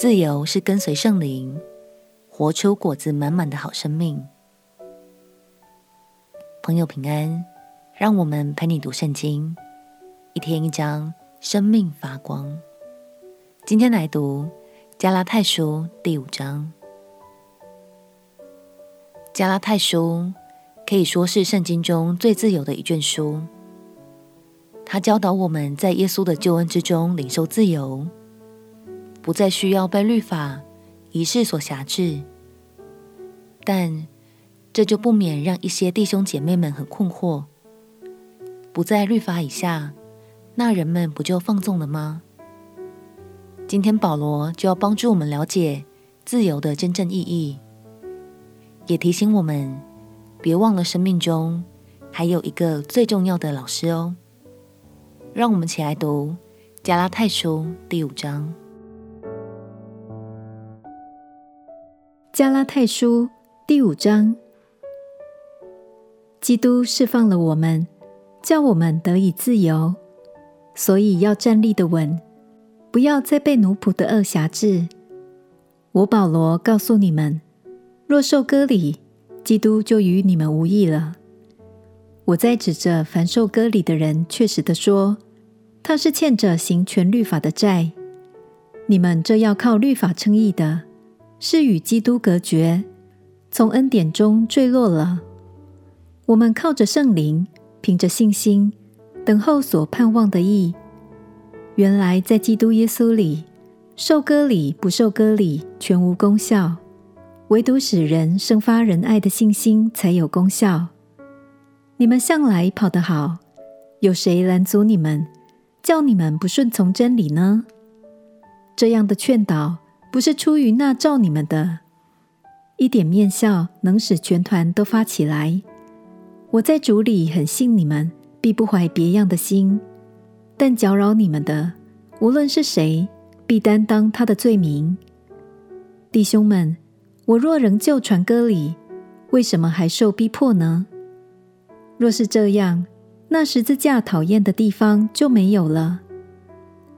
自由是跟随圣灵，活出果子满满的好生命。朋友平安，让我们陪你读圣经，一天一章，生命发光。今天来读加拉太书第五章。加拉太书可以说是圣经中最自由的一卷书。它教导我们在耶稣的救恩之中领受自由，不再需要被律法、仪式所辖制。但这就不免让一些弟兄姐妹们很困惑：不在律法以下，那人们不就放纵了吗？今天保罗就要帮助我们了解自由的真正意义。也提醒我们，别忘了生命中还有一个最重要的老师哦。让我们起来读加拉太书第五章。加拉太书第五章，基督释放了我们，叫我们得以自由，所以要站立得稳，不要再被奴仆的恶挟制。我保罗告诉你们。若受割礼，基督就与你们无益了。我在指着凡受割礼的人，确实地说，他是欠着行全律法的债。你们这要靠律法称义的，是与基督隔绝，从恩典中坠落了。我们靠着圣灵，凭着信心，等候所盼望的义。原来在基督耶稣里，受割礼不受割礼，全无功效。唯独使人生发仁爱的信心才有功效。你们向来跑得好，有谁拦阻你们，叫你们不顺从真理呢？这样的劝导不是出于那照你们的。一点面笑能使全团都发起来。我在主里很信你们，必不怀别样的心。但搅扰你们的，无论是谁，必担当他的罪名。弟兄们。我若仍旧传割礼，为什么还受逼迫呢？若是这样，那十字架讨厌的地方就没有了。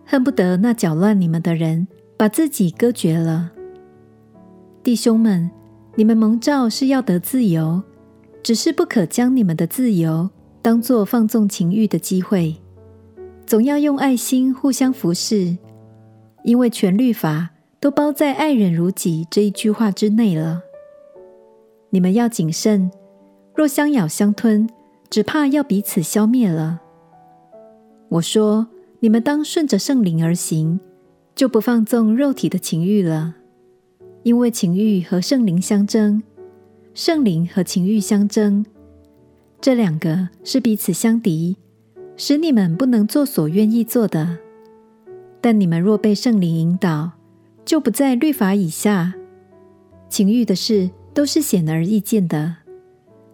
恨不得那搅乱你们的人把自己割绝了。弟兄们，你们蒙召是要得自由，只是不可将你们的自由当作放纵情欲的机会，总要用爱心互相服侍，因为全律法。都包在“爱人如己”这一句话之内了。你们要谨慎，若相咬相吞，只怕要彼此消灭了。我说，你们当顺着圣灵而行，就不放纵肉体的情欲了。因为情欲和圣灵相争，圣灵和情欲相争，这两个是彼此相敌，使你们不能做所愿意做的。但你们若被圣灵引导，就不在律法以下，情欲的事都是显而易见的，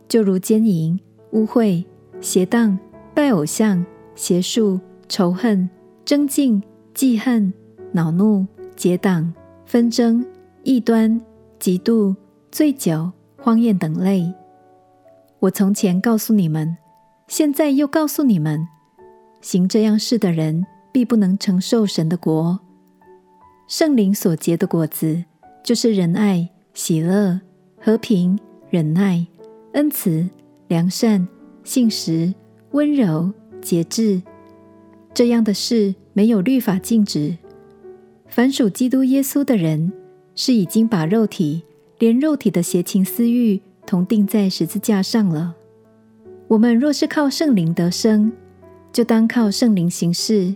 就如奸淫、污秽、邪荡、拜偶像、邪术、仇恨、争竞、记恨、恼怒、结党、纷争、异端、嫉妒、醉酒、荒宴等类。我从前告诉你们，现在又告诉你们，行这样事的人，必不能承受神的国。圣灵所结的果子，就是仁爱、喜乐、和平、忍耐、恩慈、良善、信实、温柔、节制。这样的事没有律法禁止。凡属基督耶稣的人，是已经把肉体连肉体的邪情私欲同钉在十字架上了。我们若是靠圣灵得生，就当靠圣灵行事，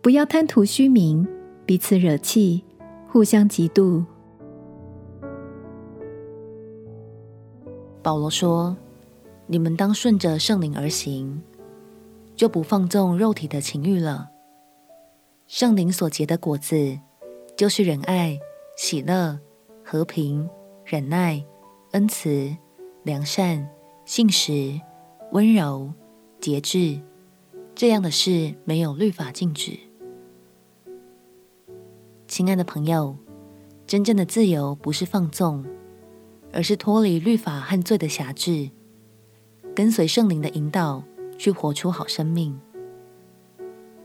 不要贪图虚名。彼此惹气，互相嫉妒。保罗说：“你们当顺着圣灵而行，就不放纵肉体的情欲了。圣灵所结的果子，就是仁爱、喜乐、和平、忍耐、恩慈、良善、信实、温柔、节制。这样的事，没有律法禁止。”亲爱的朋友，真正的自由不是放纵，而是脱离律法和罪的辖制，跟随圣灵的引导去活出好生命。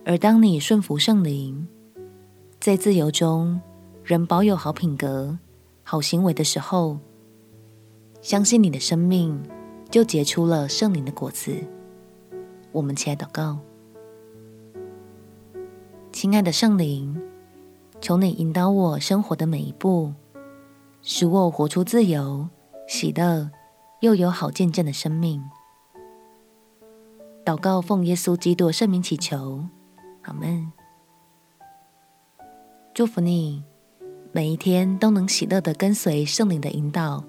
而当你顺服圣灵，在自由中仍保有好品格、好行为的时候，相信你的生命就结出了圣灵的果子。我们起来祷告，亲爱的圣灵，求你引导我生活的每一步，使我活出自由、喜乐又有好见证的生命。祷告奉耶稣基督圣名祈求，阿门。祝福你，每一天都能喜乐的跟随圣灵的引导，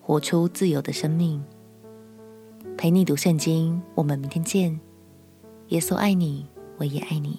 活出自由的生命。陪你读圣经，我们明天见。耶稣爱你，我也爱你。